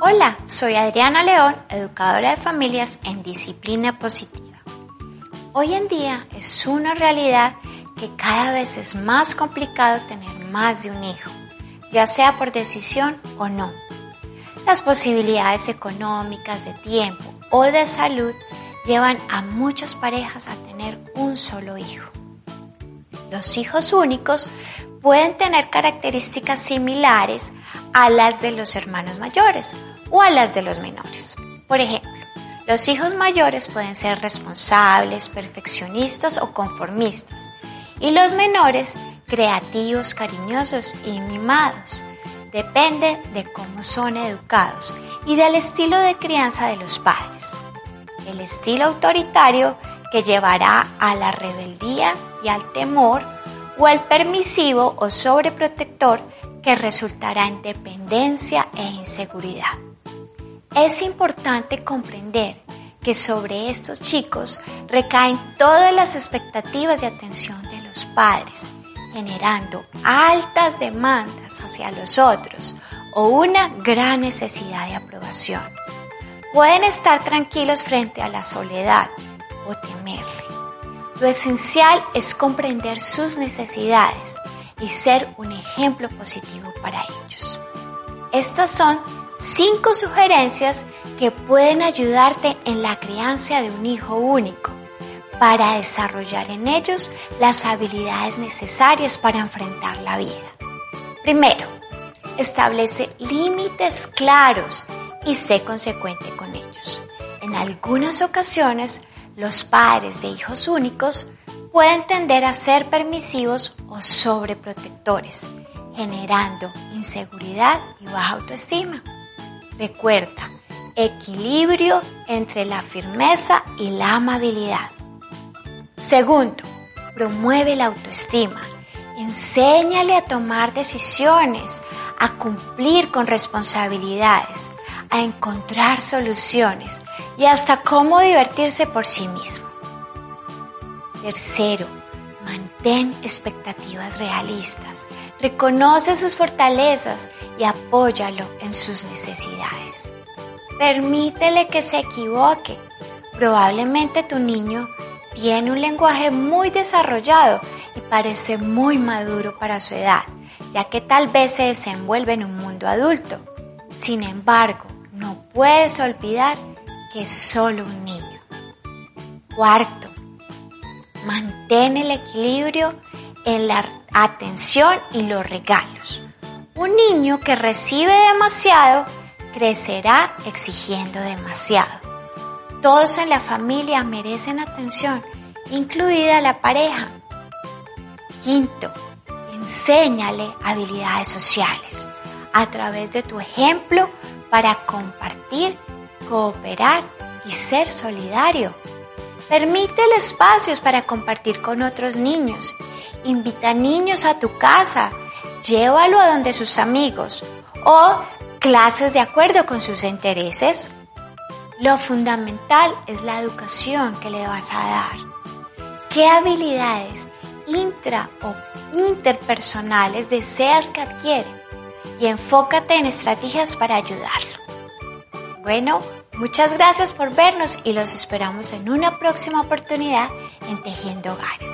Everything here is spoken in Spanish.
Hola, soy Adriana León, educadora de familias en disciplina positiva. Hoy en día es una realidad que cada vez es más complicado tener más de un hijo, ya sea por decisión o no. Las posibilidades económicas, de tiempo o de salud llevan a muchas parejas a tener un solo hijo. Los hijos únicos pueden tener características similares a las de los hermanos mayores o a las de los menores. Por ejemplo, los hijos mayores pueden ser responsables, perfeccionistas o conformistas y los menores creativos, cariñosos y mimados. Depende de cómo son educados y del estilo de crianza de los padres. El estilo autoritario que llevará a la rebeldía y al temor o el permisivo o sobreprotector que resultará en dependencia e inseguridad. Es importante comprender que sobre estos chicos recaen todas las expectativas de atención de los padres, generando altas demandas hacia los otros o una gran necesidad de aprobación. Pueden estar tranquilos frente a la soledad o temerle. Lo esencial es comprender sus necesidades y ser un ejemplo positivo para ellos. Estas son cinco sugerencias que pueden ayudarte en la crianza de un hijo único para desarrollar en ellos las habilidades necesarias para enfrentar la vida. Primero, establece límites claros y sé consecuente con ellos. En algunas ocasiones, los padres de hijos únicos pueden tender a ser permisivos o sobreprotectores, generando inseguridad y baja autoestima. Recuerda, equilibrio entre la firmeza y la amabilidad. Segundo, promueve la autoestima. Enséñale a tomar decisiones, a cumplir con responsabilidades, a encontrar soluciones y hasta cómo divertirse por sí mismo. Tercero, mantén expectativas realistas. Reconoce sus fortalezas y apóyalo en sus necesidades. Permítele que se equivoque. Probablemente tu niño tiene un lenguaje muy desarrollado y parece muy maduro para su edad, ya que tal vez se desenvuelve en un mundo adulto. Sin embargo, no puedes olvidar es solo un niño. Cuarto, mantén el equilibrio en la atención y los regalos. Un niño que recibe demasiado crecerá exigiendo demasiado. Todos en la familia merecen atención, incluida la pareja. Quinto, enséñale habilidades sociales a través de tu ejemplo para compartir, cooperar y ser solidario. Permítele espacios para compartir con otros niños. Invita niños a tu casa. Llévalo a donde sus amigos. O clases de acuerdo con sus intereses. Lo fundamental es la educación que le vas a dar. ¿Qué habilidades intra o interpersonales deseas que adquiere? Y enfócate en estrategias para ayudarlo. Bueno, muchas gracias por vernos y los esperamos en una próxima oportunidad en Tejiendo Hogares.